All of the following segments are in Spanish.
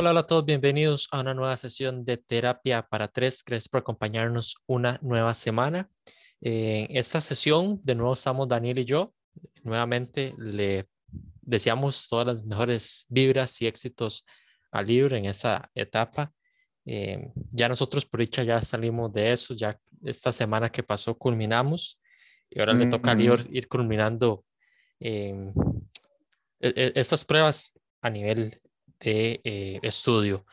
Hola, hola a todos, bienvenidos a una nueva sesión de terapia para tres. Gracias por acompañarnos una nueva semana. En esta sesión, de nuevo estamos Daniel y yo. Nuevamente le deseamos todas las mejores vibras y éxitos a Libre en esa etapa. Eh, ya nosotros por dicha ya salimos de eso, ya esta semana que pasó culminamos y ahora le toca a Libre ir culminando eh, estas pruebas a nivel de eh, estudio.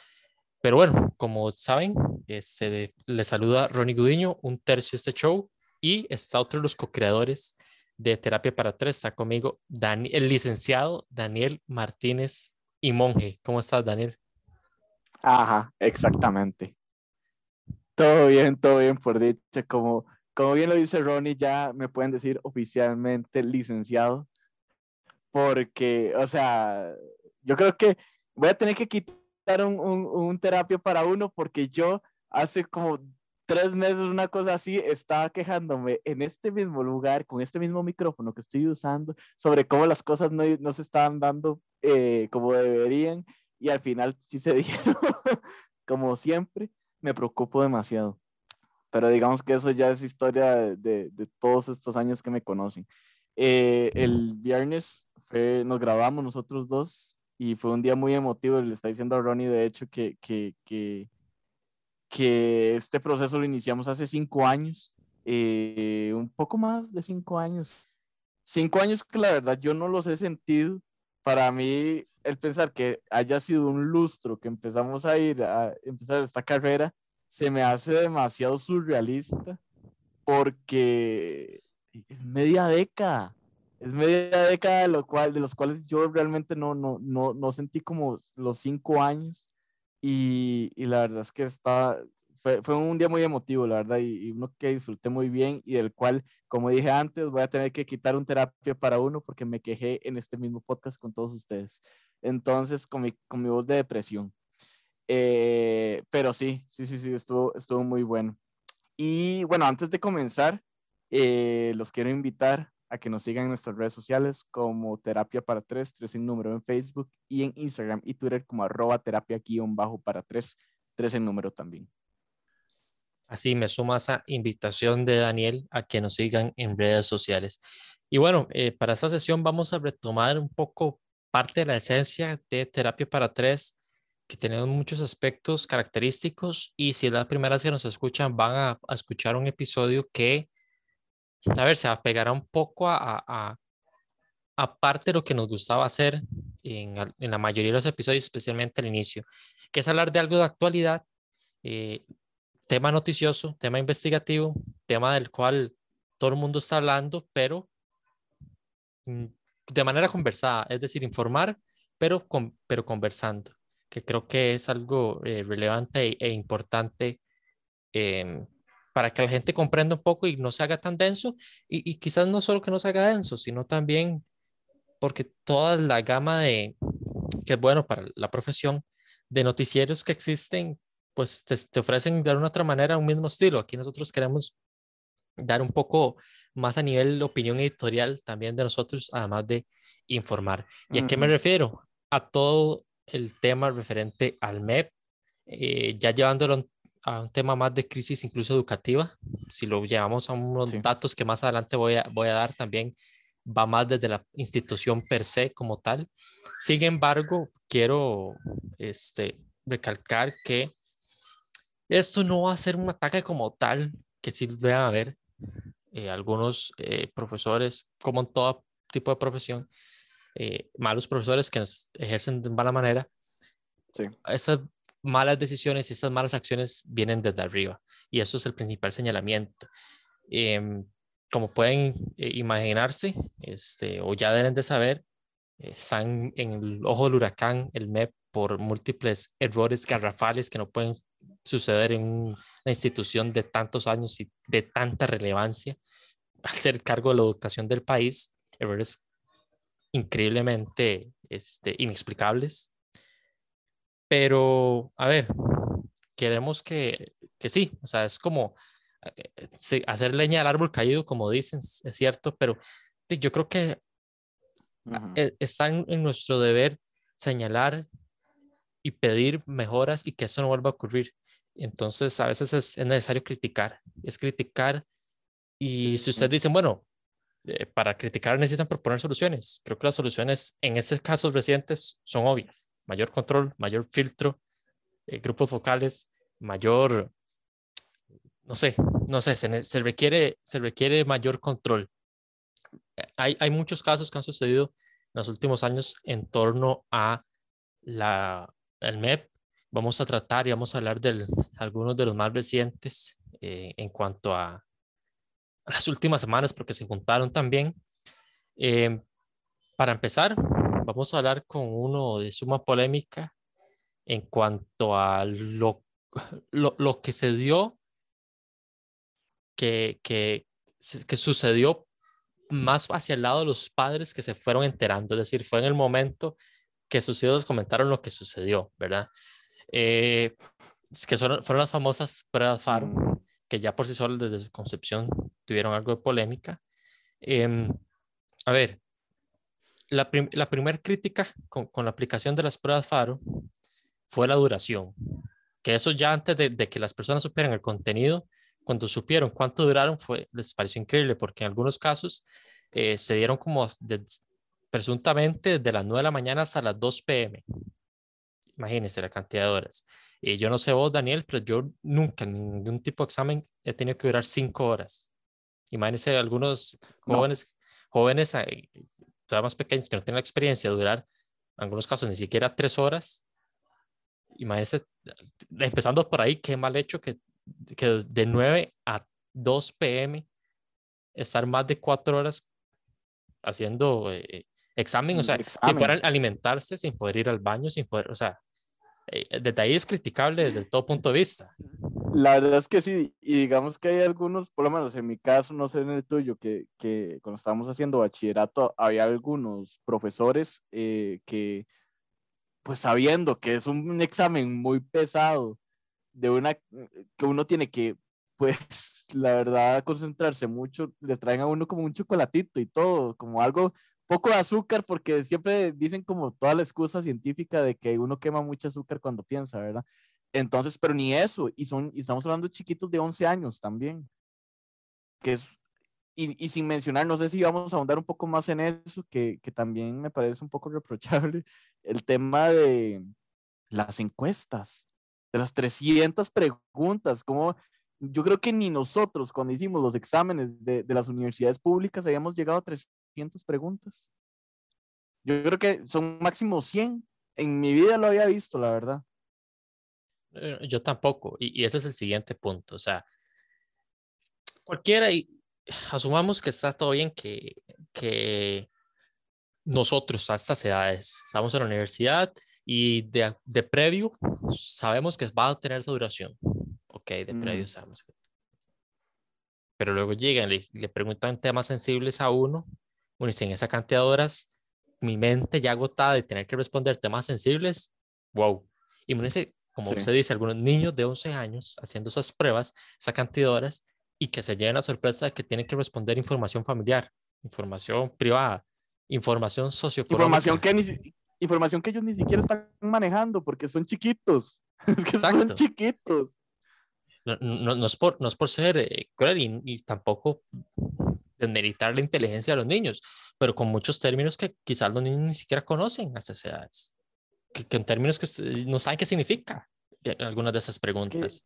Pero bueno, como saben, este, le saluda Ronnie Gudiño, un tercio de este show y está otro de los co-creadores de Terapia para Tres. Está conmigo Dani, el licenciado Daniel Martínez y Monje. ¿Cómo estás, Daniel? Ajá, exactamente. Todo bien, todo bien, por dicho. Como, como bien lo dice Ronnie, ya me pueden decir oficialmente licenciado. Porque, o sea, yo creo que voy a tener que quitar un, un, un terapia para uno porque yo hace como tres meses, una cosa así, estaba quejándome en este mismo lugar, con este mismo micrófono que estoy usando, sobre cómo las cosas no, no se estaban dando eh, como deberían, y al final sí se dieron, como siempre, me preocupo demasiado. Pero digamos que eso ya es historia de, de, todos estos años que me conocen. Eh, el viernes fue, nos grabamos nosotros dos y fue un día muy emotivo. Le está diciendo a Ronnie, de hecho, que, que, que este proceso lo iniciamos hace cinco años, eh, un poco más de cinco años. Cinco años que la verdad yo no los he sentido. Para mí, el pensar que haya sido un lustro que empezamos a ir a empezar esta carrera, se me hace demasiado surrealista porque es media década. Es media década de, lo cual, de los cuales yo realmente no, no, no, no sentí como los cinco años y, y, la verdad es que está, fue, fue, un día muy emotivo, la verdad, y, y, uno que disfruté muy bien y del cual, como dije antes, voy a tener que quitar un terapia para uno porque me quejé en este mismo podcast con todos ustedes. Entonces, con mi, con mi voz de depresión. Eh, pero sí, sí, sí, sí, estuvo, estuvo muy bueno. Y bueno, antes de comenzar, eh, los quiero invitar a que nos sigan en nuestras redes sociales como Terapia para Tres, tres en número en Facebook y en Instagram y Twitter como arroba terapia guion bajo para tres, tres en número también. Así me suma esa invitación de Daniel a que nos sigan en redes sociales. Y bueno, eh, para esta sesión vamos a retomar un poco parte de la esencia de Terapia para Tres, que tenemos muchos aspectos característicos y si es la primera vez que nos escuchan, van a, a escuchar un episodio que a ver, se apegará un poco a, a, a parte de lo que nos gustaba hacer en, en, la mayoría de los episodios, especialmente al inicio, que es hablar de algo de actualidad, eh, tema noticioso, tema investigativo, tema del cual todo el mundo está hablando, pero mm, de manera conversada, es decir, informar, pero, con, pero conversando, que creo que es algo eh, relevante e, e importante eh, para que la gente comprenda un poco y no se haga tan denso. Y, y, quizás no solo que no se haga denso, sino también porque toda la gama de, que es bueno para la profesión, de noticieros que existen, pues te, te ofrecen de una otra manera un mismo estilo. Aquí nosotros queremos dar un poco más a nivel de opinión editorial también de nosotros, además de informar. ¿Y a qué me refiero? A todo el tema referente al MEP, eh, ya llevándolo a un tema más de crisis incluso educativa, si lo llevamos a unos sí. datos que más adelante voy a, voy a dar también, va más desde la institución per se como tal. Sin embargo, quiero este, recalcar que esto no va a ser un ataque como tal, que sí debe haber eh, algunos eh, profesores, como en todo tipo de profesión, eh, malos profesores que nos ejercen de mala manera. Sí. Malas decisiones y esas malas acciones vienen desde arriba. Y eso es el principal señalamiento. Eh, como pueden eh, imaginarse, este, o ya deben de saber, eh, están en el ojo del huracán, el MEP, por múltiples errores garrafales que no pueden suceder en una institución de tantos años y de tanta relevancia al ser cargo de la educación del país, errores increíblemente este, inexplicables pero, a ver, queremos que, que sí, o sea, es como eh, hacer leña al árbol caído, como dicen, es cierto, pero yo creo que uh -huh. está en, en, nuestro deber señalar y pedir mejoras y que eso no vuelva a ocurrir. Entonces, a veces es, necesario criticar, es criticar. Y si ustedes dicen, bueno, eh, para criticar necesitan proponer soluciones, creo que las soluciones en estos casos recientes son obvias. Mayor control, mayor filtro, eh, grupos focales, mayor, no sé, no sé, se, requiere, se requiere mayor control. Hay, hay muchos casos que han sucedido en los últimos años en torno a la, el MEP vamos a tratar y vamos a hablar de algunos de los más recientes eh, en cuanto a, las últimas semanas, porque se juntaron también. Eh, para empezar, vamos a hablar con uno de suma polémica en cuanto a lo, lo, que se dio, que, que, que sucedió más hacia el lado de los padres que se fueron enterando, es decir, fue en el momento que sus hijos comentaron lo que sucedió, ¿verdad? Eh, que son, fueron las famosas pruebas FARO, que ya por sí solas desde su concepción tuvieron algo de polémica. Em, a ver, la, la primera crítica con, con, la aplicación de las pruebas FARO fue la duración, que eso ya antes de, de, que las personas supieran el contenido, cuando supieron cuánto duraron, fue, les pareció increíble, porque en algunos casos eh, se dieron como de, presuntamente de las 9 de la mañana hasta las 2 pm. Imagínense la cantidad de horas. Y yo no sé vos, Daniel, pero yo nunca en ningún tipo de examen he tenido que durar 5 horas. Imagínense algunos jóvenes, jóvenes eh, todavía más pequeños que no tienen la experiencia de durar, en algunos casos, ni siquiera 3 horas. Imagínense, empezando por ahí, qué mal hecho que, que de 9 a 2 pm estar más de 4 horas haciendo eh, examen, o sea, sin poder alimentarse, sin poder ir al baño, sin poder, o sea, eh, desde ahí es criticable desde todo punto de vista. La verdad es que sí, y digamos que hay algunos, por lo menos en mi caso, no sé en el tuyo, que, que cuando estábamos haciendo bachillerato había algunos profesores eh, que, pues sabiendo que es un examen muy pesado, de una, que uno tiene que, pues, la verdad, concentrarse mucho, le traen a uno como un chocolatito y todo, como algo poco de azúcar, porque siempre dicen como toda la excusa científica de que uno quema mucho azúcar cuando piensa, ¿verdad? Entonces, pero ni eso, y, son, y estamos hablando de chiquitos de 11 años también, que es, y, y, sin mencionar, no sé si vamos a ahondar un poco más en eso, que, que también me parece un poco reprochable, el tema de las encuestas, de las 300 preguntas, como yo creo que ni nosotros cuando hicimos los exámenes de, de las universidades públicas habíamos llegado a 300 preguntas. Yo creo que son máximo 100. En mi vida lo había visto, la verdad. Eh, yo tampoco. Y, ese es el siguiente punto. O sea, cualquiera, y asumamos que está todo bien que, que nosotros a estas edades estamos en la universidad y de, de previo sabemos que va a tener esa duración. Ok, de previo mm. sabemos que pero luego llegan y le, le, preguntan temas sensibles a uno bueno, y en esa cantidad de horas, mi mente ya agotada de tener que responder temas sensibles, wow. Y Imagínense, como se dice, algunos niños de 11 años haciendo esas pruebas, esa cantidad de horas, y que se lleven la sorpresa de que tienen que responder información familiar, información privada, información socioeconómica. Información que, información que ellos ni siquiera están manejando porque son chiquitos. que son chiquitos. No, no, no, es por, no es por ser eh, cruel y, y, tampoco desmeritar la inteligencia de los niños, pero con muchos términos que quizás los niños ni siquiera conocen a esas edades, que, que en términos que no saben qué significa algunas de esas preguntas.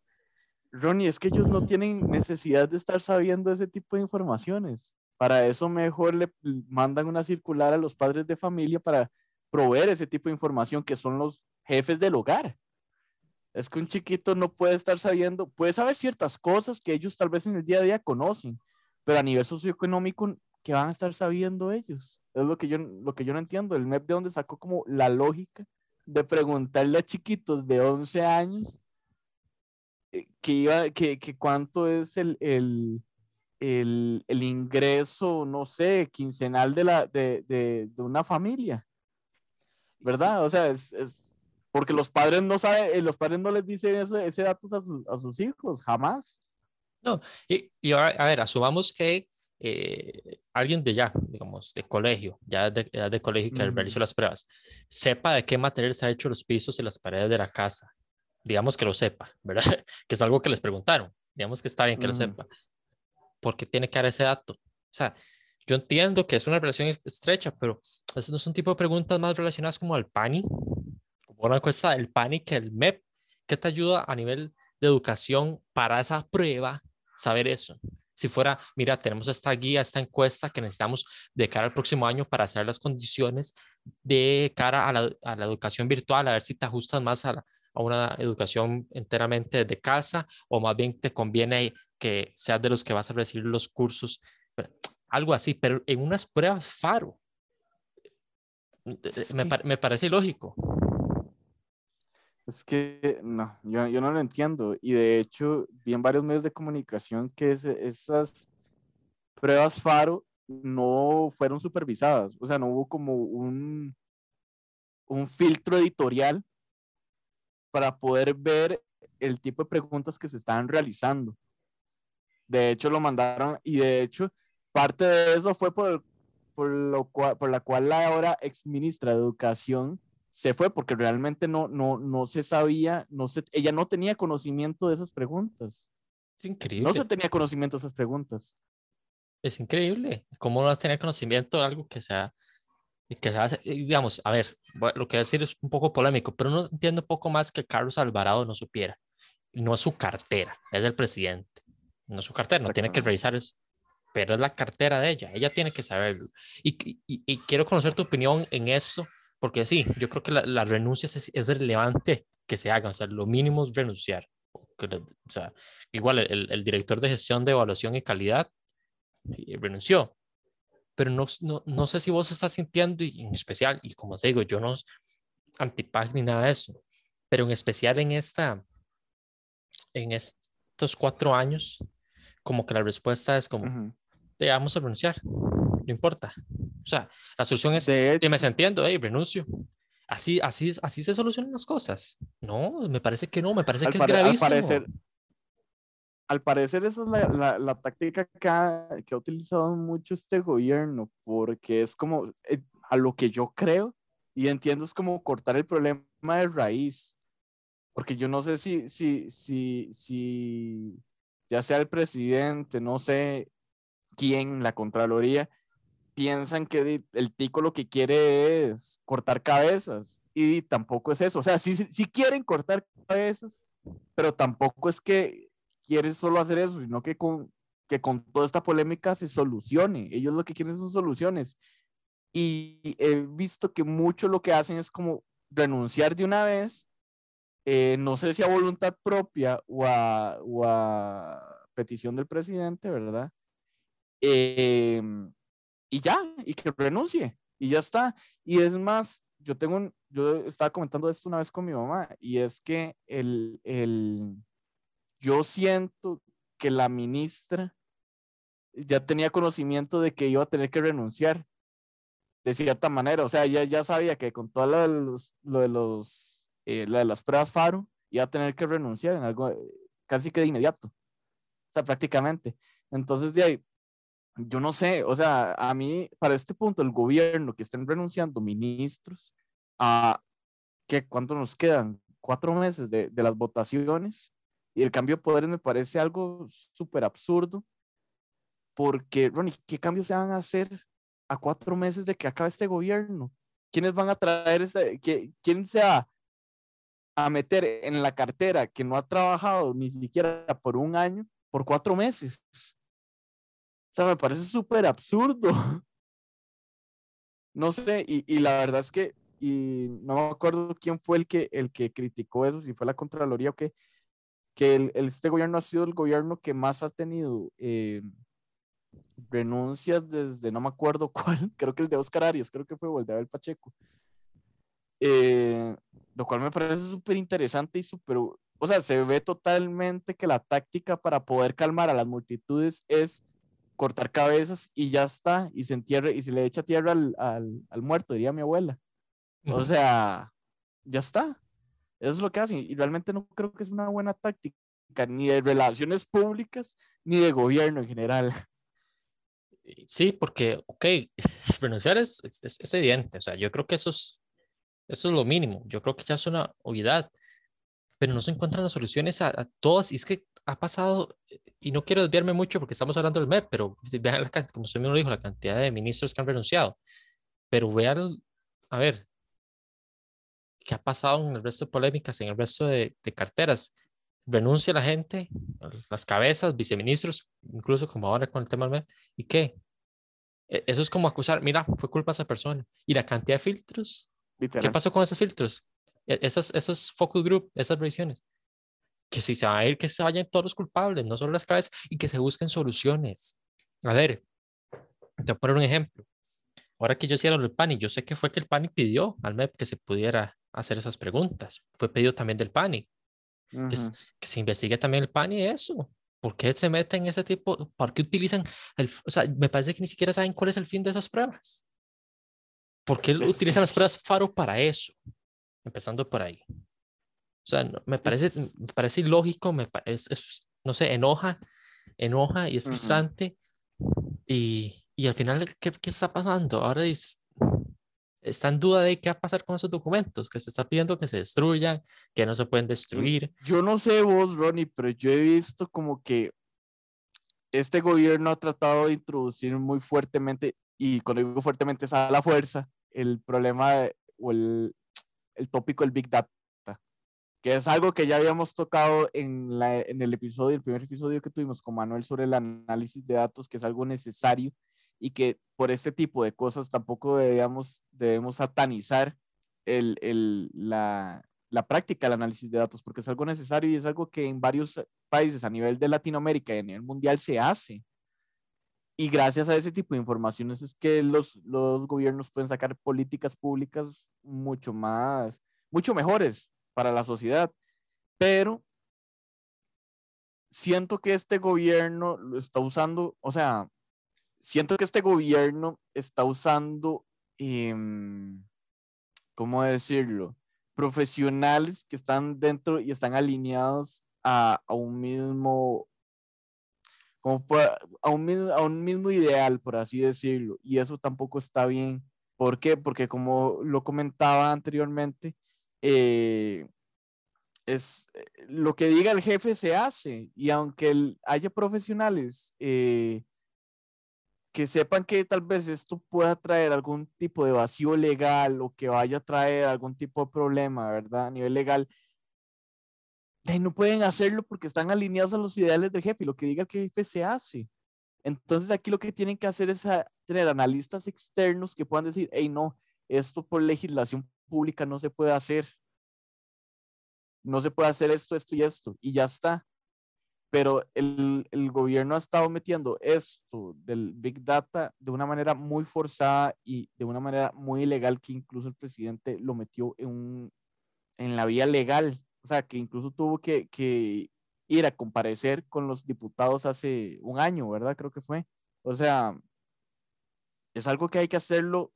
Ronnie, es que ellos no tienen necesidad de estar sabiendo ese tipo de informaciones. Para eso mejor le mandan una circular a los padres de familia para proveer ese tipo de información que son los jefes del hogar. Es que un chiquito no puede estar sabiendo, puede saber ciertas cosas que ellos tal vez en el día a día conocen, pero a nivel socioeconómico, ¿qué van a estar sabiendo ellos? Es lo que yo, lo que yo no entiendo. El MEP de donde sacó como la lógica de preguntarle a chiquitos de 11 años eh, que, iba, que, que cuánto es el, el, el, el, ingreso, no sé, quincenal de, la, de, de, de una familia. ¿Verdad? O sea, es, es, porque los padres no saben, eh, los padres no les dicen ese, ese datos a, a sus hijos, jamás. No, y, y a, ver, asumamos que eh, alguien de ya, digamos, de colegio, ya de, de colegio que realizó las pruebas, sepa de qué material se ha hecho los pisos y las paredes de la casa. Digamos que lo sepa, ¿verdad? que es algo que les preguntaron. Digamos que está bien que lo sepa. porque tiene que dar ese dato? O sea, yo entiendo que es una relación estrecha, pero eso no es un tipo de preguntas más relacionadas como al PANI, como una encuesta del PANI que el MEP, que te ayuda a nivel de educación para esa prueba, saber eso. Si fuera, mira, tenemos esta guía, esta encuesta que necesitamos de cara al próximo año para hacer las condiciones de cara a la, a la educación virtual, a ver si te ajustas más a, a una educación enteramente de casa o más bien te conviene que seas de los que vas a recibir los cursos, algo así, pero en unas pruebas faro. Me, me parece lógico. Es que no, yo, yo, no lo entiendo. Y de hecho, vi en varios medios de comunicación que esas pruebas FARO no fueron supervisadas. O sea, no hubo como un, un filtro editorial para poder ver el tipo de preguntas que se estaban realizando. De hecho, lo mandaron y de hecho, parte de eso fue por, por, lo cual, por la cual la ahora ex ministra de Educación se fue porque realmente no, no, no se sabía, no se, ella no tenía conocimiento de esas preguntas. Es increíble. No se tenía conocimiento de esas preguntas. Es increíble. ¿Cómo no vas a tener conocimiento de algo que sea, que sea, digamos, a ver, lo que voy a decir es un poco polémico, pero no entiendo un poco más que Carlos Alvarado no supiera. No es su cartera, es el presidente. No es su cartera, no tiene que revisar eso, pero es la cartera de ella. Ella tiene que saberlo. Y, y, y quiero conocer tu opinión en eso porque sí, yo creo que la, la renuncia es, es, relevante que se haga, o sea, lo mínimo es renunciar. o sea, igual el, el, director de gestión de evaluación y calidad renunció, pero no, no, no, sé si vos estás sintiendo, y en especial, y como te digo, yo no antipag ni nada de eso, pero en especial en esta, en estos cuatro años, como que la respuesta es como, uh -huh. vamos a renunciar, no importa. O sea, la solución es, que me entiendo, hey, renuncio. Así, así, así se solucionan las cosas. No, me parece que no, me parece que es gravísimo. Al parecer, al parecer esa es la, la, la táctica que ha, que ha, utilizado mucho este gobierno, porque es como, eh, a lo que yo creo y entiendo, es como cortar el problema de raíz. Porque yo no sé si, si, si, si ya sea el presidente, no sé quién, la Contraloría, piensan que el tico lo que quiere es cortar cabezas y tampoco es eso. O sea, sí, sí quieren cortar cabezas, pero tampoco es que quieren solo hacer eso, sino que con, que con toda esta polémica se solucione. Ellos lo que quieren son soluciones. Y he visto que mucho lo que hacen es como renunciar de una vez, eh, no sé si a voluntad propia o a, o a petición del presidente, ¿verdad? Eh, y ya, y que renuncie, y ya está. Y es más, yo tengo un, yo estaba comentando esto una vez con mi mamá, y es que el, el, yo siento que la ministra ya tenía conocimiento de que iba a tener que renunciar, de cierta manera, o sea, ya, ya sabía que con todo lo de los, lo de, los eh, lo de las pruebas FARO, iba a tener que renunciar en algo casi que de inmediato, o sea, prácticamente. Entonces, de ahí, yo no sé, o sea, a mí, para este punto, el gobierno que estén renunciando ministros, a que cuánto nos quedan, cuatro meses de, de, las votaciones, y el cambio de poderes me parece algo súper absurdo, porque, Ronnie, ¿qué cambios se van a hacer a cuatro meses de que acabe este gobierno? ¿Quiénes van a traer, este, quién se va a meter en la cartera que no ha trabajado ni siquiera por un año, por cuatro meses? O sea, me parece súper absurdo. No sé, y, y, la verdad es que, y no me acuerdo quién fue el que, el que criticó eso, si fue la Contraloría o qué, que el, este gobierno ha sido el gobierno que más ha tenido eh, renuncias desde, no me acuerdo cuál, creo que el de Oscar Arias, creo que fue, o el de Abel Pacheco. Eh, lo cual me parece súper interesante y súper, o sea, se ve totalmente que la táctica para poder calmar a las multitudes es cortar cabezas y ya está, y se entierre y se le echa tierra al, al, al muerto, diría mi abuela. O sea, ya está. Eso es lo que hacen. Y realmente no creo que es una buena táctica, ni de relaciones públicas, ni de gobierno en general. Sí, porque, ok, renunciar es, es, es, evidente, o sea, yo creo que eso es, eso es lo mínimo, yo creo que ya es una obviedad, pero no se encuentran las soluciones a, a todas, y es que ha pasado, y no quiero desviarme mucho porque estamos hablando del MEP, pero vean, la, como usted mismo dijo, la cantidad de ministros que han renunciado, pero vean, a ver, ¿qué ha pasado en el resto de polémicas, en el resto de, de carteras? renuncia la gente, las cabezas, viceministros, incluso como ahora con el tema del MEP, ¿y qué? E, eso es como acusar, mira, fue culpa de esa persona. Y la cantidad de filtros, ¿qué pasó con esos filtros? E, esos, esos focus group, esas revisiones. Que si se va a ir, que se vayan todos los culpables, no solo las cabezas, y que se busquen soluciones. A ver, te voy a poner un ejemplo. Ahora que yo hicieron el PANI, yo sé que fue que el PANI pidió al MEP que se pudiera hacer esas preguntas. Fue pedido también del PANI que, se investigue también el PAN y eso. ¿Por qué se meten en ese tipo? ¿Por qué utilizan el, o sea, me parece que ni siquiera saben cuál es el fin de esas pruebas. ¿Por qué utilizan las pruebas FARO para eso? Empezando por ahí. O sea, me parece, me parece ilógico, me parece, no sé, enoja, enoja y es frustrante. y, y, al final, ¿qué, ¿qué, está pasando? Ahora está en duda de qué va a pasar con esos documentos, que se está pidiendo que se destruyan, que no se pueden destruir. Yo no sé vos, Ronnie, pero yo he visto como que este gobierno ha tratado de introducir muy fuertemente, y cuando digo fuertemente es a la fuerza, el problema o el, el tópico del Big Data, que es algo que ya habíamos tocado en, la, en el episodio, el primer episodio que tuvimos con Manuel sobre el análisis de datos, que es algo necesario y que por este tipo de cosas tampoco debemos, debemos satanizar el, el, la, la práctica del análisis de datos, porque es algo necesario y es algo que en varios países a nivel de Latinoamérica y a nivel mundial se hace. Y gracias a ese tipo de informaciones es que los, los gobiernos pueden sacar políticas públicas mucho más, mucho mejores para la sociedad. Pero siento que este gobierno lo está usando, o sea, siento que este gobierno está usando, eh, ¿cómo decirlo? Profesionales que están dentro y están alineados a, a un mismo, como a, un a un mismo ideal, por así decirlo. Y eso tampoco está bien. ¿Por qué? Porque como lo comentaba anteriormente, eh, es eh, lo que diga el jefe se hace. Y aunque haya profesionales eh, que sepan que tal vez esto pueda traer algún tipo de vacío legal o que vaya a traer algún tipo de problema, ¿verdad? A nivel legal, no pueden hacerlo porque están alineados a los ideales del jefe y lo que diga el jefe se hace. Entonces aquí lo que tienen que hacer es tener analistas externos que puedan decir, hey, no, esto por legislación pública no se puede hacer. No se puede hacer esto, esto y esto. Y ya está pero el, el, gobierno ha estado metiendo esto del Big Data de una manera muy forzada y de una manera muy ilegal que incluso el presidente lo metió en, un, en la vía legal, o sea, que incluso tuvo que, que ir a comparecer con los diputados hace un año, ¿verdad? Creo que fue. O sea, es algo que hay que hacerlo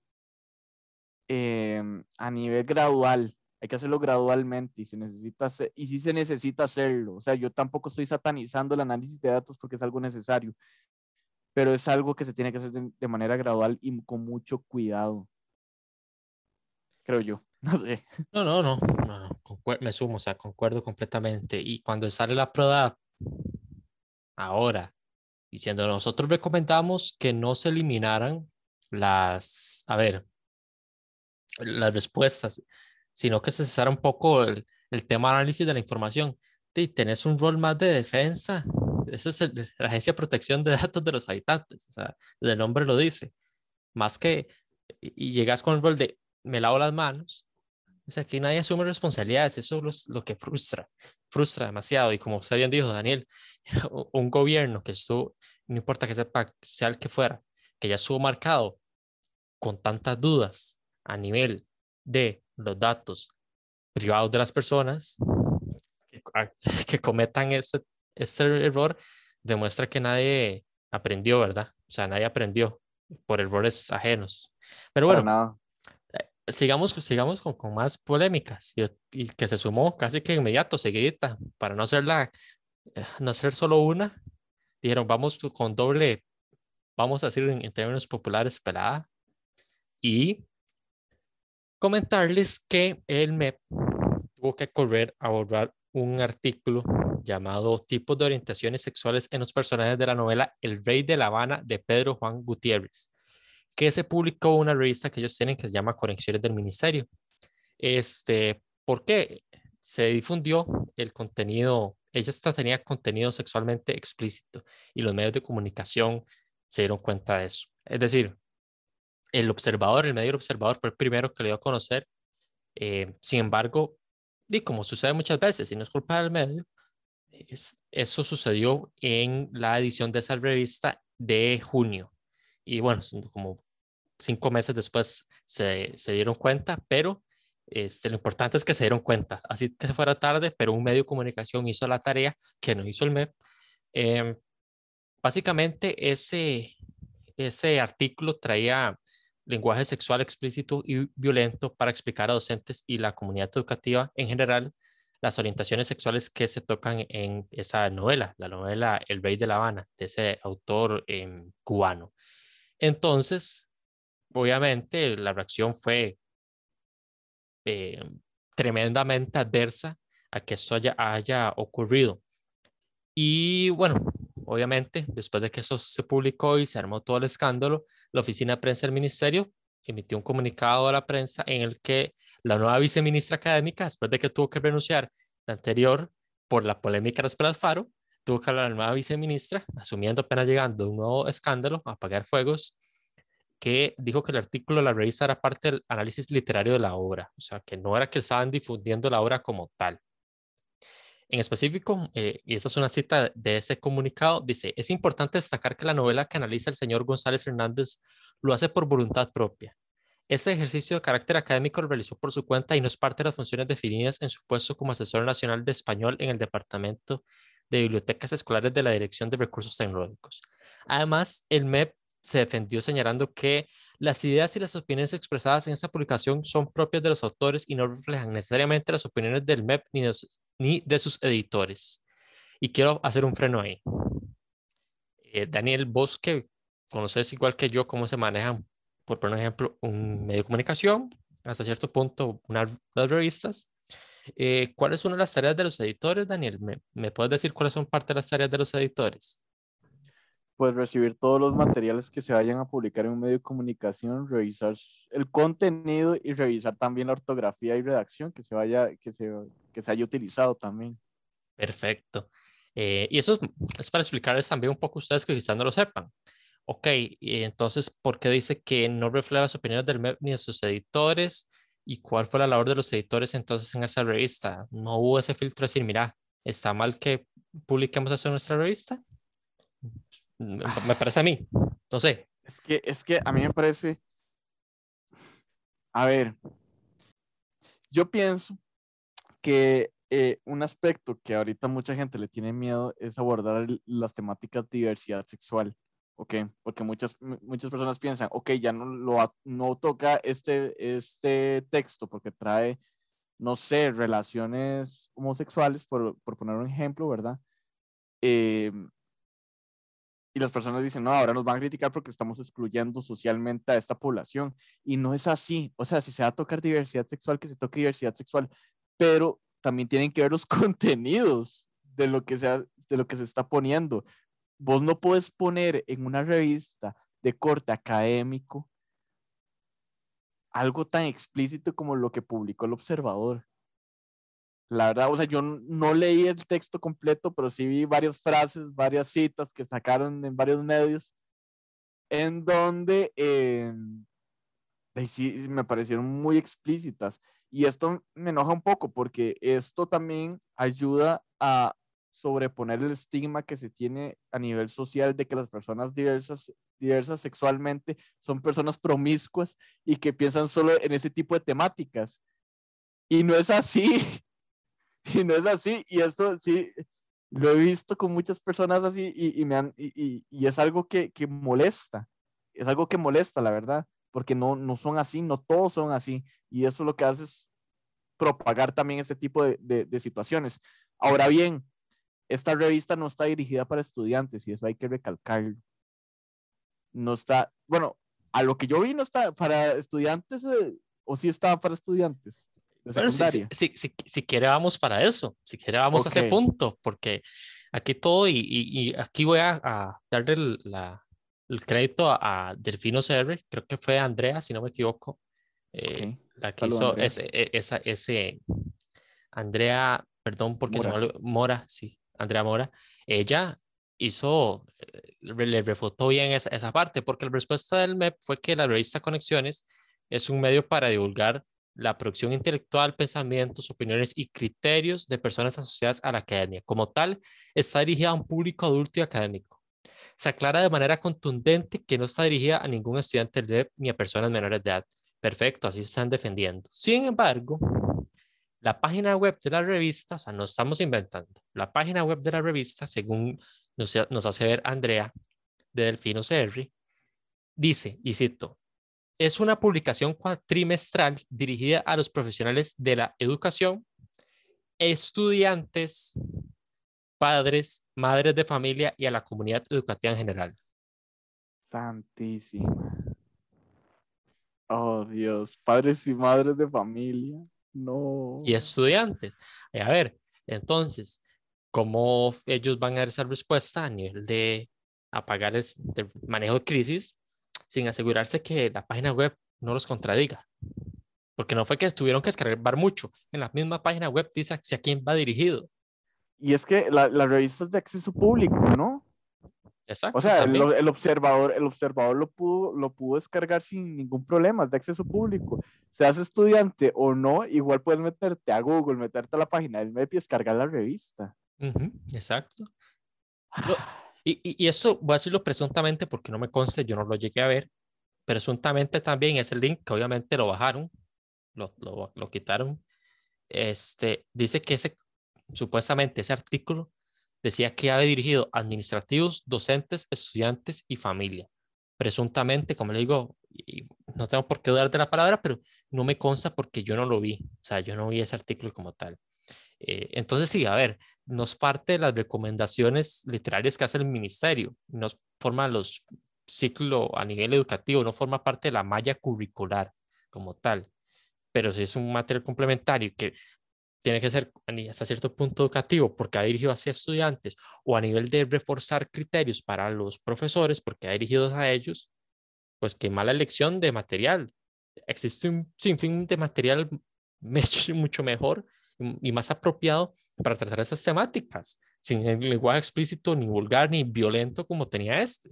eh, a nivel gradual, hay que hacerlo gradualmente y, se necesita y sí se necesita hacerlo. O sea, yo tampoco estoy satanizando el análisis de datos porque es algo necesario, pero es algo que se tiene que hacer de, manera gradual y con mucho cuidado. Creo yo, no sé. No, no, no, me sumo, o sea, concuerdo completamente. Y cuando sale la prueba ahora, diciendo, nosotros recomendamos que no se eliminaran las, a ver, las respuestas sino que se cesara un poco el, el tema de análisis de la información. Y tenés un rol más de defensa. Esa es la Agencia de Protección de Datos de los Habitantes. O sea, el nombre lo dice. Más que, y, llegas con el rol de, me lavo las manos. O sea, aquí nadie asume responsabilidades. Eso es lo, que frustra. Frustra demasiado. Y como usted bien dijo, Daniel, un gobierno que estuvo, no importa que sepa, sea el que fuera, que ya estuvo marcado con tantas dudas a nivel de los datos privados de las personas que, que cometan este, este error demuestra que nadie aprendió, ¿verdad? O sea, nadie aprendió por errores ajenos. Pero bueno, eh, sigamos, sigamos con, con más polémicas y, y, que se sumó casi que inmediato, seguidita, para no hacer, la, eh, no hacer solo una. Dijeron, vamos con doble, vamos a decir en, términos populares, pelada. Y comentarles que el MEP tuvo que correr a borrar un artículo llamado Tipos de orientaciones sexuales en los personajes de la novela El Rey de La Habana de Pedro Juan Gutiérrez, que se publicó en una revista que ellos tienen que se llama Conexiones del Ministerio. Este, ¿Por qué? Se difundió el contenido, ella tenía contenido sexualmente explícito y los medios de comunicación se dieron cuenta de eso. Es decir, el observador, el medio observador fue el primero que le dio a conocer. Eh, sin embargo, y como sucede muchas veces, y no es culpa del medio, eso sucedió en la edición de esa revista de junio. Y bueno, como cinco meses después se, se dieron cuenta, pero este, lo importante es que se dieron cuenta. Así que se fuera tarde, pero un medio de comunicación hizo la tarea que no hizo el MEP. Em, básicamente, ese, ese artículo traía lenguaje sexual explícito y violento para explicar a docentes y la comunidad educativa en general las orientaciones sexuales que se tocan en esa novela, la novela El Rey de La Habana, de ese autor em, cubano. Entonces, obviamente, la reacción fue eh, tremendamente adversa a que eso haya ocurrido. Y bueno, obviamente, después de que eso se publicó y se armó todo el escándalo, la oficina de prensa del ministerio emitió un comunicado a la prensa en el que la nueva viceministra académica, después de que tuvo que renunciar la anterior por la polémica de Esperas Faro, tuvo que hablar la nueva viceministra, asumiendo apenas llegando un nuevo escándalo, a apagar fuegos, que dijo que el artículo de la revista era parte del análisis literario de la obra, o sea, que no era que estaban difundiendo la obra como tal. En específico, eh, y esta es una cita de ese comunicado, dice, es importante destacar que la novela que analiza el señor González Hernández lo hace por voluntad propia. Este ejercicio de carácter académico lo realizó por su cuenta y no es parte de las funciones definidas en su puesto como asesor nacional de español en el Departamento de Bibliotecas Escolares de la Dirección de Recursos Tecnológicos. Además, el MEP se defendió señalando que las ideas y las opiniones expresadas en esta publicación son propias de los autores y no reflejan necesariamente las opiniones del MEP ni de, ni de sus editores. Y quiero hacer un freno ahí. Eh, Daniel, vos que conoces igual que yo cómo se manejan, por poner un ejemplo, un medio de comunicación, hasta cierto punto, una, las revistas. Eh, ¿Cuáles son las tareas de los editores, Daniel? ¿Me, ¿Me puedes decir cuáles son parte de las tareas de los editores? pues recibir todos los materiales que se vayan a publicar en un medio de comunicación, revisar el contenido y revisar también la ortografía y redacción que se vaya, que se, que se haya utilizado también. Perfecto. Eh, y eso es, para explicarles también un poco a ustedes que quizás no lo sepan. Ok, y entonces, ¿por qué dice que no refleja las opiniones del MEP ni de sus editores? ¿Y cuál fue la labor de los editores entonces en esa revista? No hubo ese filtro de decir, mira, está mal que publiquemos eso en nuestra revista. Me parece a mí. No sé. Es que, es que a mí me parece. A ver. Yo pienso que eh, un aspecto que ahorita mucha gente le tiene miedo es abordar las temáticas de diversidad sexual. ¿ok? Porque muchas, muchas personas piensan, ok, ya no, lo, no toca este, este texto porque trae, no sé, relaciones homosexuales, por, por poner un ejemplo, ¿verdad? Eh, y las personas dicen, no, ahora nos van a criticar porque estamos excluyendo socialmente a esta población. Y no es así. O sea, si se va a tocar diversidad sexual, que se toque diversidad sexual, pero también tienen que ver los contenidos de lo que, sea, de lo que se está poniendo. Vos no puedes poner en una revista de corte académico algo tan explícito como lo que publicó el observador. La verdad, o sea, yo no leí el texto completo, pero sí vi varias frases, varias citas que sacaron en varios medios, en donde eh, sí, me parecieron muy explícitas. Y esto me enoja un poco porque esto también ayuda a sobreponer el estigma que se tiene a nivel social de que las personas diversas, diversas sexualmente son personas promiscuas y que piensan solo en ese tipo de temáticas. Y no es así. y no es así, y eso sí, lo he visto con muchas personas así y, y y, es algo que, que, molesta, es algo que molesta, la verdad, porque no, no son así, no todos son así, y eso lo que hace es propagar también este tipo de, de, de situaciones. Ahora bien, esta revista no está dirigida para estudiantes y eso hay que recalcarlo. no está, bueno, a lo que yo vi no está para estudiantes eh, o sí estaba para estudiantes. De Bueno, si, si, si, si, quiere vamos para eso, si quiere vamos a ese punto, porque aquí todo, y, y, y aquí voy a, a darle la, el crédito a, a Delfino CR, creo que fue Andrea, si no me equivoco, eh, Ok. la que Saludos, hizo Andrea. ese, e- esa, ese, Andrea, perdón porque se me Mora. Mora, sí, Andrea Mora, ella hizo, eh, le le refutó bien esa, esa parte, porque la respuesta del MEP fue que la revista Conexiones es un medio para divulgar la producción intelectual, pensamientos, opiniones y criterios de personas asociadas a la academia. Como tal, está dirigida a un público adulto y académico. Se aclara de manera contundente que no está dirigida a ningún estudiante del web ni a personas menores de edad. Perfecto, así se están defendiendo. Sin embargo, la página web de la revista, o sea, no estamos inventando, la página web de la revista, según nos, nos hace ver Andrea de Delfino CR, dice, y cito, es una publicación cuatrimestral dirigida a los profesionales de la educación, estudiantes, padres, madres de familia y a la comunidad educativa en general. Santísima. Oh, Dios. Padres y madres de familia. No. y estudiantes. Eh, A ver, entonces, ¿cómo ellos van a dar esa respuesta a nivel de apagar el de manejo de crisis sin asegurarse que la página web no los contradiga? Porque no fue que tuvieron que descargar mucho. En la misma página web dice hacia quién va dirigido. Y es que la, la revista es de acceso público, ¿no? Exacto. O sea, el, el observador, el observador lo pudo, lo pudo descargar sin ningún problema, es de acceso público. Seas estudiante o no, igual puedes meterte a Google, meterte a la página del MEP y descargar la revista. Ujú, exacto. Lo- y, y, y eso voy a decirlo presuntamente porque no me consta, yo no lo llegué a ver. Presuntamente también ese link que obviamente lo bajaron, lo, lo, lo quitaron. Este, dice que ese, supuestamente ese artículo decía que había dirigido administrativos, docentes, estudiantes y familia. Presuntamente, como le digo, no tengo por qué dudar de la palabra, pero no me consta porque yo no lo vi. O sea, yo no vi ese artículo como tal. Eh, entonces, sí, a ver, nos parte de las recomendaciones literarias que hace el ministerio, nos forma los ciclos a nivel educativo, no forma parte de la malla curricular como tal, pero si es un material complementario que tiene que ser hasta cierto punto educativo porque ha dirigido hacia estudiantes o a nivel de reforzar criterios para los profesores porque ha dirigido a ellos, pues qué mala elección de material. Existe un sinfín de material mucho mejor y más apropiado para tratar esas temáticas, sin el lenguaje explícito, ni vulgar, ni violento como tenía este.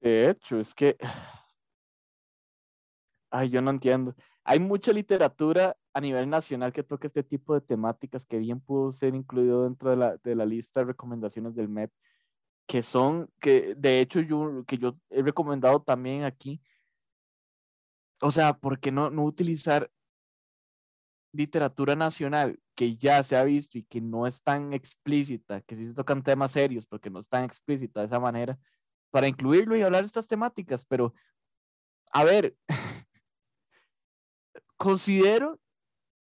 De hecho, es que. Ay, yo no entiendo. Hay mucha literatura a nivel nacional que toca este tipo de temáticas que bien pudo ser incluido dentro de la, de la lista de recomendaciones del MEP, que son, que de hecho yo, que yo he recomendado también aquí. O sea, ¿por qué no, no utilizar literatura nacional que ya se ha visto y que no es tan explícita, que sí se tocan temas serios, porque no es tan explícita de esa manera, para incluirlo y hablar de estas temáticas? Pero, a ver, considero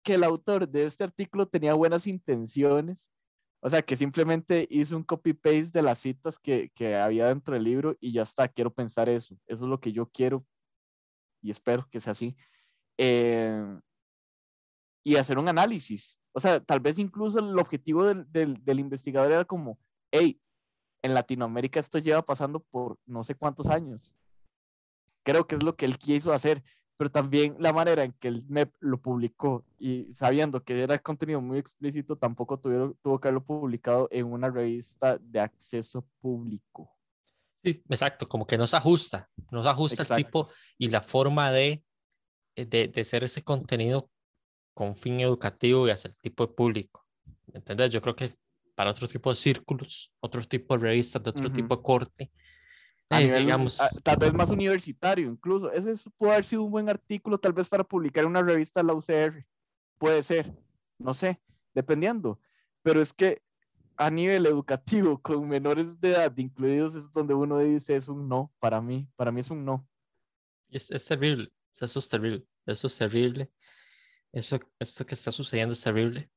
que el autor de este artículo tenía buenas intenciones, o sea, que simplemente hizo un copy-paste de las citas que, que había dentro del libro y ya está, quiero pensar eso, eso es lo que yo quiero y espero que sea así. Eh, y hacer un análisis. O sea, tal vez incluso el objetivo del, del, del investigador era como, hey, en Latinoamérica esto lleva pasando por no sé cuántos años. Creo que es lo que él quiso hacer, pero también la manera en que el MEP lo publicó y sabiendo que era contenido muy explícito, tampoco tuvieron, tuvo que haberlo publicado en una revista de acceso público. Sí, exacto, como que no se ajusta, no se ajusta el Exacto. tipo y la forma de, de, de hacer ese contenido con fin educativo y hacia el tipo de público. ¿Me entiendes? Yo creo que para otro tipo de círculos, otro tipo de revistas, de otro Ujú. tipo de corte, A nivel, digamos, a- tal vez más universitario incluso. Ese es- pudo haber sido un buen artículo tal vez para publicar en una revista de la UCR. Puede ser, no sé, dependiendo. Pero es que a nivel educativo, con menores de edad incluidos, es donde uno dice es un no, para mí, para mí es un no. es, es terrible, eso es terrible, eso es terrible, eso, esto que está sucediendo es terrible.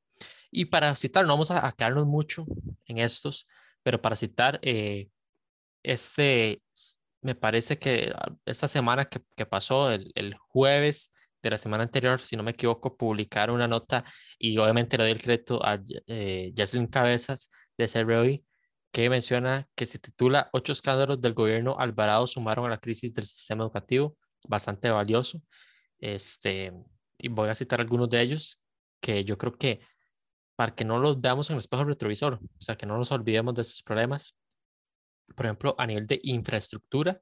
Y para citar, no vamos a, a quedarnos mucho en estos, pero para citar, eh, este, me parece que ah, esta semana que, pasó, el, el, jueves de la semana anterior, si no me equivoco, publicaron una nota y obviamente le doy el crédito a eh, Cabezas de CROI, que menciona que se titula Ocho escándalos del gobierno Alvarado sumaron a la crisis del sistema educativo, bastante valioso. Este, y voy a citar algunos de ellos que yo creo que para que no los veamos en el espejo retrovisor, o sea, que no nos olvidemos de estos problemas. Por ejemplo, a nivel de infraestructura,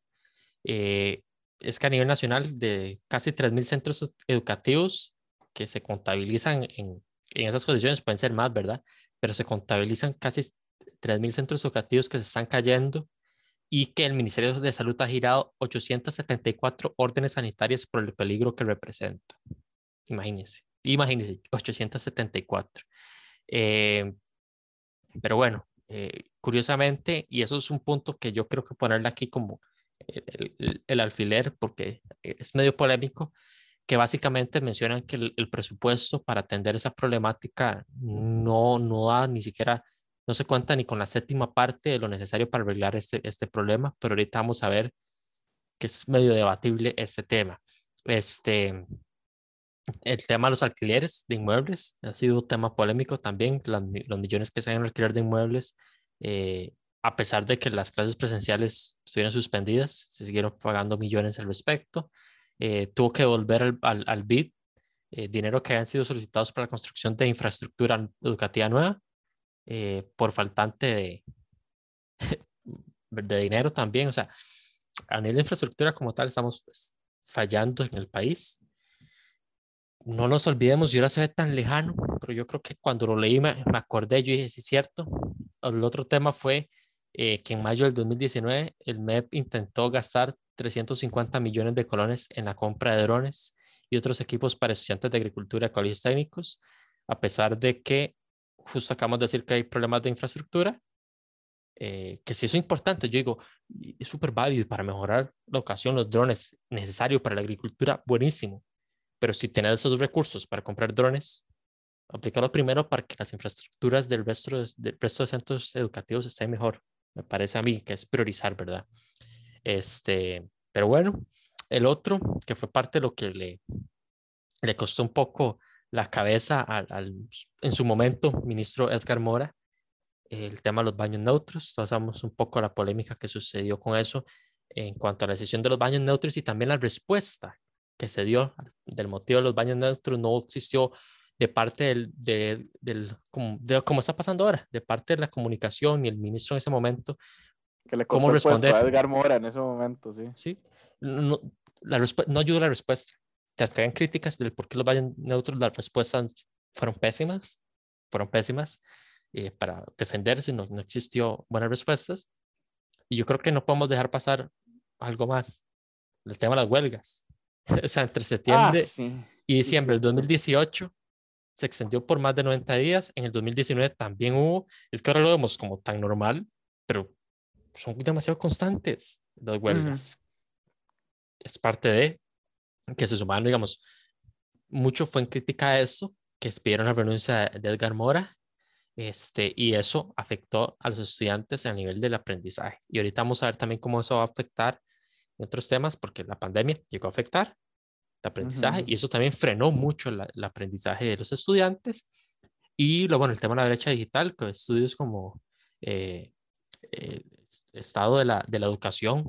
eh, es que a nivel nacional de casi 3.000 centros educativos que se contabilizan en, en esas condiciones, pueden ser más, ¿verdad? Pero se contabilizan casi 3.000 centros educativos que se están cayendo y que el Ministerio de Salud ha girado 874 órdenes sanitarias por el peligro que representa. Imagínense, imagínense, 874. Eh, pero bueno, eh, curiosamente, y eso es un punto que yo creo que ponerle aquí como el, alfiler, porque es medio polémico, que básicamente mencionan que el, presupuesto para atender esa problemática no, no da ni siquiera, no se cuenta ni con la séptima parte de lo necesario para arreglar este, este problema, pero ahorita vamos a ver que es medio debatible este tema. Este, el tema de los alquileres de inmuebles ha sido un tema polémico también, los millones que se han alquiler de inmuebles eh, a pesar de que las clases presenciales estuvieron suspendidas, se siguieron pagando millones al respecto. Eh, tuvo que devolver al, al, al BID eh, dinero que habían sido solicitados para la construcción de infraestructura educativa nueva eh, por faltante de, de dinero también. O sea, a nivel de infraestructura como tal estamos pues, fallando en el país. No nos olvidemos, y ahora se ve tan lejano, pero yo creo que cuando lo leí me, me acordé, yo dije, sí cierto. El otro tema fue eh, que en mayo del 2019 el MEP intentó gastar 350 millones de colones en la compra de drones y otros equipos para estudiantes de agricultura colegios técnicos, a pesar de que justo acabamos de decir que hay problemas de infraestructura, eh, que si eso es importante, yo digo, es súper válido para mejorar la ocasión, los drones necesarios para la agricultura, buenísimo, pero si tenés esos recursos para comprar drones, aplícalo primero para que las infraestructuras del resto, del resto de centros educativos estén mejor me parece a mí que es priorizar, ¿verdad? Este, pero bueno, el otro, que fue parte de lo que le, le costó un poco la cabeza al, en su momento, ministro Edgar Mora, el tema de los baños neutros. Todos sabemos un poco la polémica que sucedió con eso en cuanto a la decisión de los baños neutros y también la respuesta que se dio del motivo de los baños neutros no existió de parte del, de, del como, de, como está pasando ahora, de parte de la comunicación y el ministro en ese momento. Que le ¿Cómo responder? A Edgar Mora en ese momento, sí. Sí, no, la no ayuda la respuesta. Te habían críticas del por qué los vayan neutros, las respuestas fueron pésimas, fueron pésimas. Eh, para defenderse no, no existió buenas respuestas. Y yo creo que no podemos dejar pasar algo más. El tema de las huelgas. o sea, entre septiembre ah, y diciembre del 2018 se extendió por más de 90 días. En el 2019 también hubo. Es que ahora lo vemos como tan normal, pero son demasiado constantes las huelgas. Es parte de que se sumaron, digamos, mucho fue en crítica a eso, que pidieron la renuncia de Edgar Mora, este, y eso afectó a los estudiantes a nivel del aprendizaje. Y ahorita vamos a ver también cómo eso va a afectar en otros temas, porque la pandemia llegó a afectar el aprendizaje y eso también frenó mucho el aprendizaje de los estudiantes. Y lo bueno, el tema de la brecha digital, que estudios como eh, el estado de la, de la educación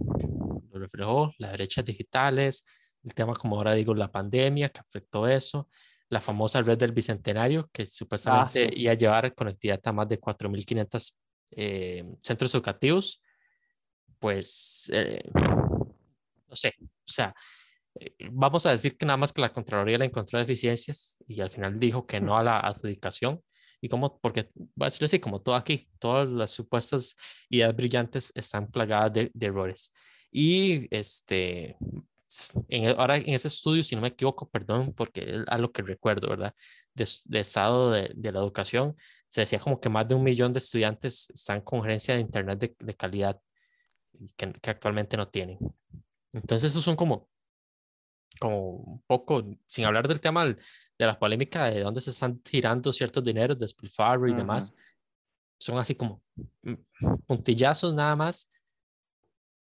lo reflejó, las brechas digitales, el tema como ahora digo, la pandemia que afectó eso, la famosa red del Bicentenario que supuestamente ah, iba a llevar conectividad a más de 4.500 eh, centros educativos, pues eh, no sé, o sea, eh, vamos a decir que nada más que la Contraloría le encontró deficiencias y al final dijo que no a la adjudicación. Y como, porque voy a decirlo así, como todo aquí, todas las supuestas ideas brillantes están plagadas de, errores. Y este, en, ahora en ese estudio, si no me equivoco, perdón, porque es a lo que recuerdo, ¿verdad? De, estado de, de, la educación, se decía como que más de un millón de estudiantes están con gerencia de Internet de, de calidad que, que, actualmente no tienen. Entonces, esos son como como un poco, sin hablar del tema de la polémica de dónde se están tirando ciertos dineros, despilfarro y demás, son así como mm, puntillazos nada más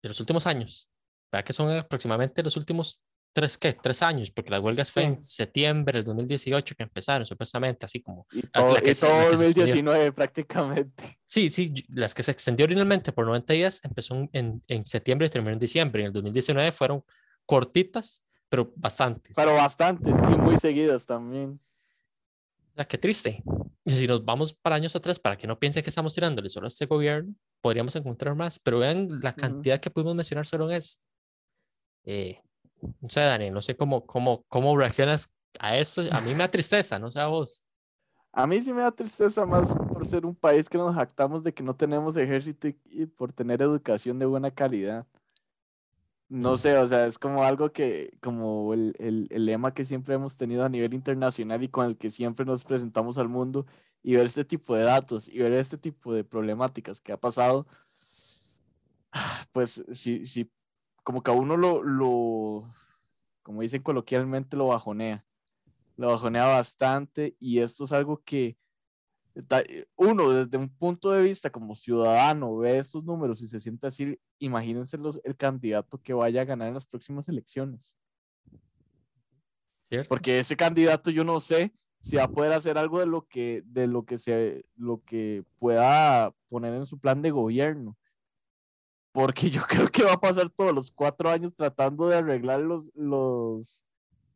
de los últimos años, vea que son aproximadamente los últimos tres, ¿qué? Tres años, porque las huelgas fue en septiembre del 2018 que empezaron, supuestamente, así como... Y todo, y todo 2019 prácticamente. Sí, sí, las que se extendió originalmente por 90 días empezó en, en septiembre y terminó en diciembre. En el 2019 fueron cortitas, pero bastantes. Pero bastantes y muy seguidas también. La qué triste. Y si nos vamos para años atrás, para que no piense que estamos tirándole solo a este gobierno, podríamos encontrar más, pero vean la cantidad que pudimos mencionar solo en este. Eh, no sé, Dani, no sé cómo, cómo, cómo reaccionas a eso. A mí me da tristeza, no sé a vos. A mí sí me da tristeza más por ser un país que nos jactamos de que no tenemos ejército y, por tener educación de buena calidad. No sé, o sea, es como algo que, como el, el, el, lema que siempre hemos tenido a nivel internacional y con el que siempre nos presentamos al mundo y ver este tipo de datos y ver este tipo de problemáticas que ha pasado, pues sí, sí como que a uno lo, lo, como dicen coloquialmente, lo bajonea. Lo bajonea bastante y esto es algo que uno desde un punto de vista como ciudadano ve estos números y se siente así, imagínense los, el candidato que vaya a ganar en las próximas elecciones. ¿Cierto? Porque ese candidato yo no sé si va a poder hacer algo de lo que, de lo que, se, lo que pueda poner en su plan de gobierno porque yo creo que va a pasar todos los cuatro años tratando de arreglar los, los,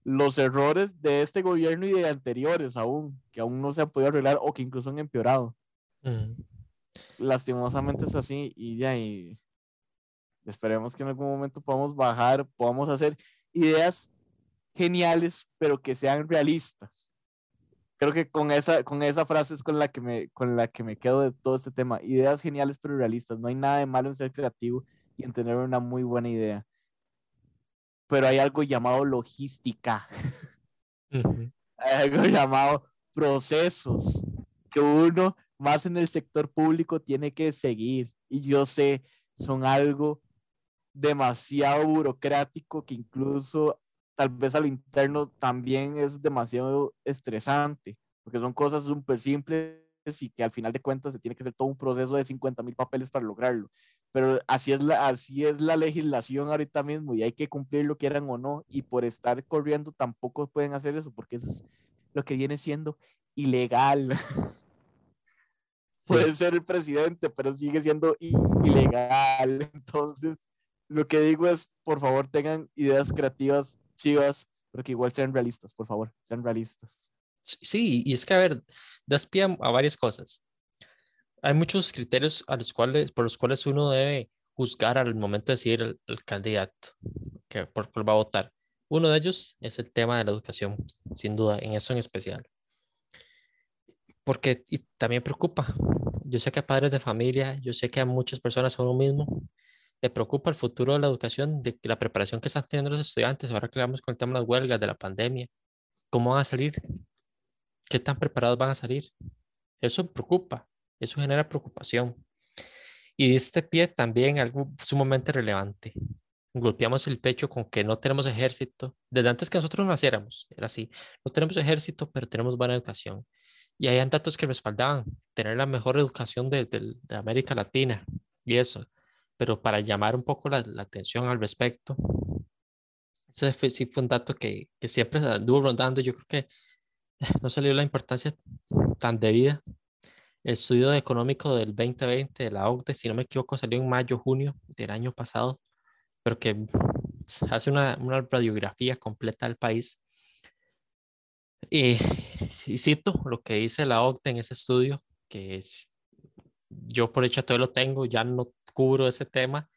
los errores de este gobierno y de anteriores aún, que aún no se han podido arreglar o que incluso han empeorado. Lastimosamente es así y ya, y esperemos que en algún momento podamos bajar, podamos hacer ideas geniales, pero que sean realistas creo que con esa, con esa frase es con la, que me, con la que me quedo de todo este tema. Ideas geniales pero realistas. No hay nada de malo en ser creativo y en tener una muy buena idea. Pero hay algo llamado logística. hay algo llamado procesos que uno más en el sector público tiene que seguir. Y yo sé, son algo demasiado burocrático que incluso tal vez a lo interno también es demasiado estresante, porque son cosas súper simples y que al final de cuentas se tiene que hacer todo un proceso de 50 mil papeles para lograrlo. Pero así es, la, así es la legislación ahorita mismo y hay que cumplirlo, quieran o no, y por estar corriendo tampoco pueden hacer eso, porque eso es lo que viene siendo ilegal. Puede ser el presidente, pero sigue siendo ilegal. Entonces, lo que digo es, por favor, tengan ideas creativas chivas, pero que igual sean realistas, por favor, sean realistas. Sí, y es que, a ver, das pie a varias cosas. Hay muchos criterios a los cuales, por los cuales uno debe juzgar al momento de decidir el, candidato que, por cual va a votar. Uno de ellos es el tema de la educación, sin duda, en eso en especial. Porque y también preocupa. Yo sé que a padres de familia, yo sé que a muchas personas a uno mismo le preocupa el futuro de la educación, de la preparación que están teniendo los estudiantes, ahora que vamos con el tema de las huelgas, de la pandemia, cómo van a salir, qué tan preparados van a salir. Eso preocupa, eso genera preocupación. Y este pie también algo sumamente relevante. Golpeamos el pecho con que no tenemos ejército. Desde antes que nosotros naciéramos, era así. No tenemos ejército, pero tenemos buena educación. Y hay datos que respaldaban tener la mejor educación de, de América Latina. Y eso pero para llamar un poco la, atención al respecto, ese sí fue un dato que, que siempre anduvo rondando. Yo creo que no salió la importancia tan debida. El estudio económico del 2020 de la OCDE, si no me equivoco, salió en mayo, junio del año pasado, pero que hace una, una radiografía completa del país. Y, y, cito lo que dice la OCDE en ese estudio, que es, yo por hecho todavía lo tengo, ya no cubro ese tema,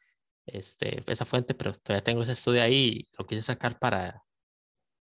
este, esa fuente, pero todavía tengo ese estudio ahí y lo quise sacar para,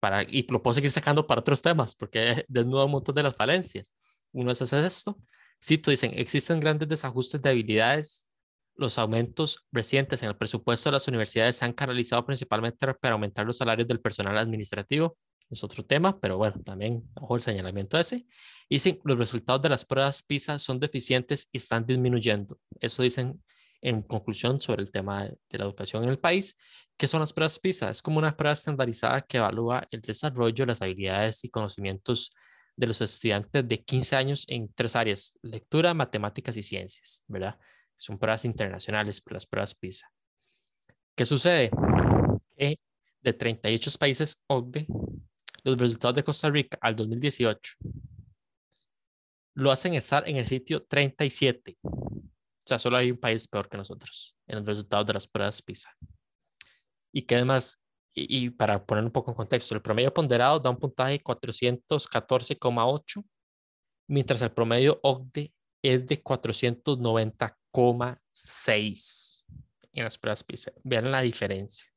para, y lo puedo seguir sacando para otros temas, porque desnuda un montón de las falencias. Uno de esos es esto. Cito, dicen, existen grandes desajustes de habilidades. Los aumentos recientes en el presupuesto de las universidades se han canalizado principalmente para aumentar los salarios del personal administrativo. Es otro tema, pero bueno, también, ojo el señalamiento ese. Dicen, los resultados de las pruebas PISA son deficientes y están disminuyendo. Eso dicen en conclusión sobre el tema de la educación en el país. ¿Qué son las pruebas PISA? Es como una prueba estandarizada que evalúa el desarrollo, las habilidades y conocimientos de los estudiantes de 15 años en tres áreas, lectura, matemáticas y ciencias, ¿verdad? Son pruebas internacionales, las pruebas PISA. ¿Qué sucede? Que de 38 países OCDE, los resultados de Costa Rica al 2018 lo hacen estar en el sitio 37. Sea, solo hay un país peor que nosotros en los resultados de las pruebas PISA. Y que además, y, y para poner un poco en contexto, el promedio ponderado da un puntaje 414,8, mientras el promedio OCDE es de 490,6 en las pruebas PISA. Vean la diferencia.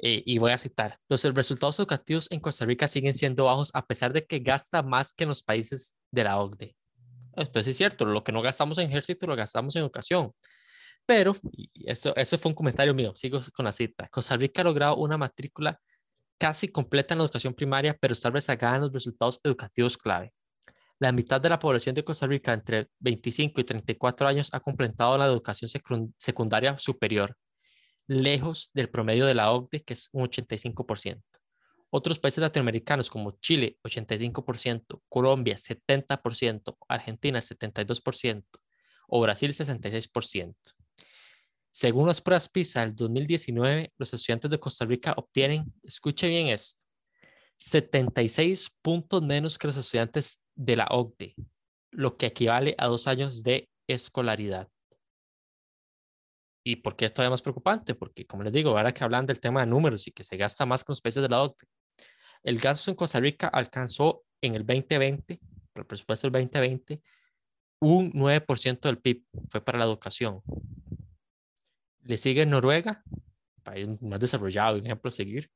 Eh, y voy a citar, los resultados educativos en Costa Rica siguen siendo bajos a pesar de que gasta más que en los países de la OCDE. Esto es cierto, lo que no gastamos en ejército lo gastamos en educación. Pero, eso, eso fue un comentario mío, sigo con la cita. Costa Rica ha logrado una matrícula casi completa en la educación primaria, pero está rezagada en los resultados educativos clave. La mitad de la población de Costa Rica entre 25 y 34 años ha completado la educación secundaria superior, lejos del promedio de la OCDE, que es un 85%. Otros países latinoamericanos como Chile, 85%, Colombia, 70%, Argentina, 72% o Brasil, 66%. Según las pruebas PISA del 2019, los estudiantes de Costa Rica obtienen, escuche bien esto, 76 puntos menos que los estudiantes de la OCDE, lo que equivale a dos años de escolaridad. ¿Y por qué es todavía más preocupante? Porque, como les digo, ahora que hablan del tema de números y que se gasta más con los países de la OCDE, el gasto en Costa Rica alcanzó en el 2020, por el presupuesto del 2020, un 9% del PIB fue para la educación. Le sigue Noruega, país más desarrollado, un ejemplo a seguir,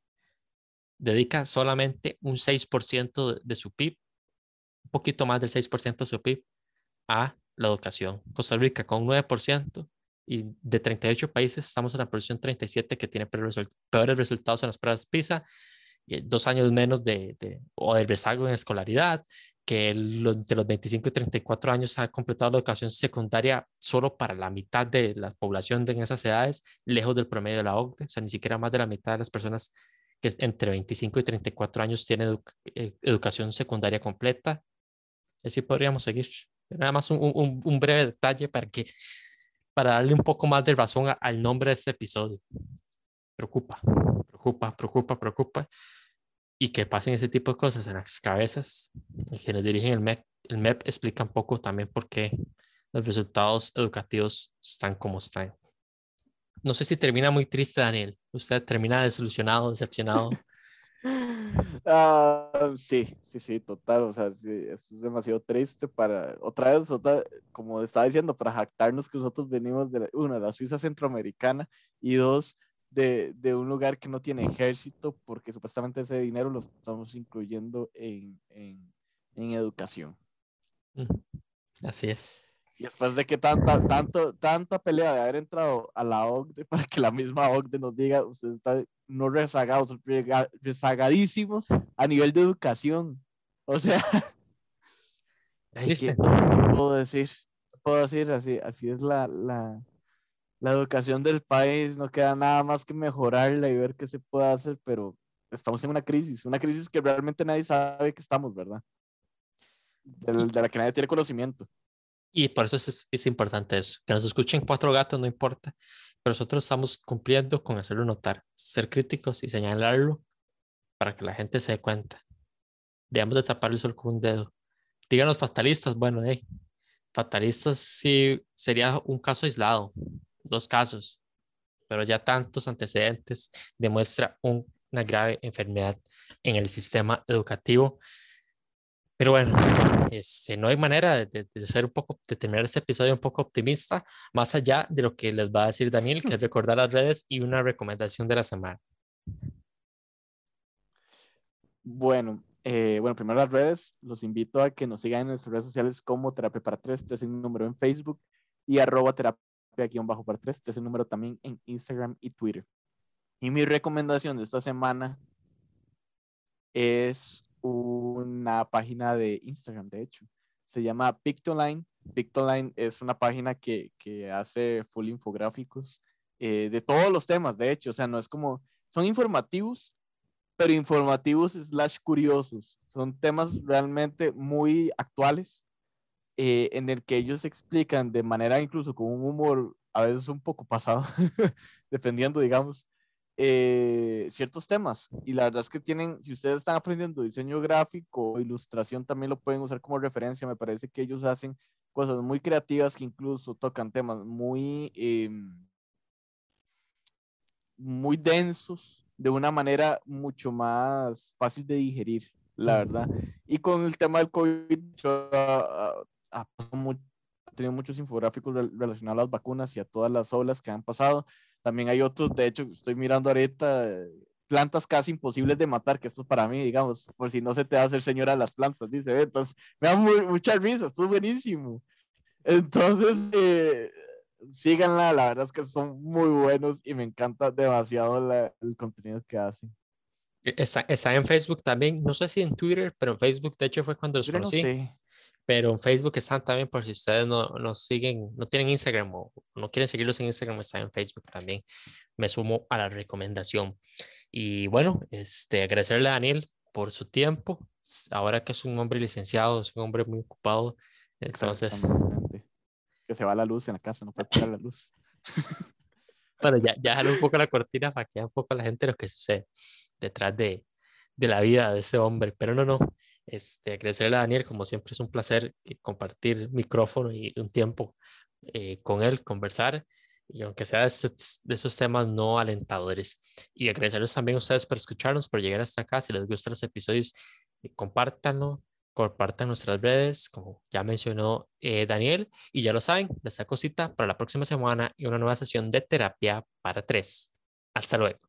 dedica solamente un 6% de su PIB, un poquito más del 6% de su PIB a la educación. Costa Rica con un 9% y de 38 países estamos en la posición 37 que tiene peores resultados en las pruebas PISA, dos años menos de, o del rezago en escolaridad, que de los 25 y 34 años ha completado la educación secundaria solo para la mitad de la población de en esas edades, lejos del promedio de la OCDE, o sea, ni siquiera más de la mitad de las personas que entre 25 y 34 años tienen eh, educación secundaria completa. Así podríamos seguir. Nada más un, un breve detalle para que para darle un poco más de razón al nombre de este episodio. Preocupa, preocupa, preocupa, preocupa. Y que pasen ese tipo de cosas en las cabezas. Quienes dirigen el MEP, el MEP explica un poco también por qué los resultados educativos están como están. No sé si termina muy triste, Daniel. ¿Usted termina desilusionado, decepcionado? Uh, sí, sí, sí, total. O sea, sí, esto es demasiado triste para, otra vez, otra, como estaba diciendo, para jactarnos que nosotros venimos de, una, de la Suiza centroamericana y dos, de, de, un lugar que no tiene ejército, porque supuestamente ese dinero lo estamos incluyendo en, en, en educación. Así es. Y después de que tanta, tanto, tanta pelea de haber entrado a la OCDE para que la misma OCDE nos diga, ustedes están no rezagados, rezagadísimos a nivel de educación. O sea, ¿qué, ¿qué, puedo decir? puedo decir? Así, así es la, la, la educación del país, no queda nada más que mejorarla y ver qué se puede hacer, pero estamos en una crisis, una crisis que realmente nadie sabe que estamos, ¿verdad? De, de la que nadie tiene conocimiento. Y por eso es, es, importante eso. Que nos escuchen cuatro gatos, no importa. Pero nosotros estamos cumpliendo con hacerlo notar, ser críticos y señalarlo para que la gente se dé cuenta. Debemos de tapar el sol con un dedo. Díganos fatalistas, bueno, eh, fatalistas sí sería un caso aislado, dos casos, pero ya tantos antecedentes demuestra una grave enfermedad en el sistema educativo pero bueno, este, no hay manera de, de, ser un poco, de terminar este episodio un poco optimista, más allá de lo que les va a decir Daniel, que es recordar las redes y una recomendación de la semana. Bueno, eh, bueno, primero las redes, los invito a que nos sigan en nuestras redes sociales como Terapia para Tres, este es el número en Facebook y arroba terapia bajo para tres, este es el número también en Instagram y Twitter. Y mi recomendación de esta semana es una página de Instagram, de hecho. Se llama Pictoline. Pictoline es una página que, que hace full infográficos eh, de todos los temas, de hecho. O sea, no es como, son informativos, pero informativos slash curiosos. Son temas realmente muy actuales eh, en el que ellos explican de manera incluso con un humor a veces un poco pasado, dependiendo, digamos, eh, ciertos temas. Y la verdad es que tienen, si ustedes están aprendiendo diseño gráfico o ilustración, también lo pueden usar como referencia. Me parece que ellos hacen cosas muy creativas que incluso tocan temas muy, em, muy densos de una manera mucho más fácil de digerir, la verdad. Y con el tema del COVID, yo, uh, ha tenido muchos infográficos relacionados a las vacunas y a todas las olas que han pasado. También hay otros, de hecho, estoy mirando ahorita plantas casi imposibles de matar, que esto es para mí, digamos, por si no se te va a hacer señora las plantas, dice, entonces me da mucha risa, esto es buenísimo. Entonces, eh, síganla, la verdad es que son muy buenos y me encanta demasiado el contenido que hacen. E, está, está, en Facebook también, no sé si en Twitter, pero en Facebook de hecho fue cuando los conocí. Pero en Facebook están también por si ustedes no, no siguen, no tienen Instagram o no quieren seguirlos en Instagram, están en Facebook también. Me sumo a la recomendación. Y bueno, este, agradecerle a Daniel por su tiempo. Ahora que es un hombre licenciado, es un hombre muy ocupado. Entonces. Que se va la luz en la casa, no puede pegar la luz. bueno, ya, ya un poco la cortina para que un poco la gente lo que sucede detrás de, de la vida de ese hombre. Pero no, no. Este, agradecerle a Daniel, como siempre es un placer eh, compartir micrófono y un tiempo eh, con él, conversar, y aunque sea de, esos temas no alentadores. Y agradecerles también a ustedes por escucharnos, por llegar hasta acá. Si les gustan los episodios, eh, compártanlo, compartan nuestras redes, como ya mencionó Daniel. Y ya lo saben, les saco cita para la próxima semana y una nueva sesión de terapia para tres. Hasta luego.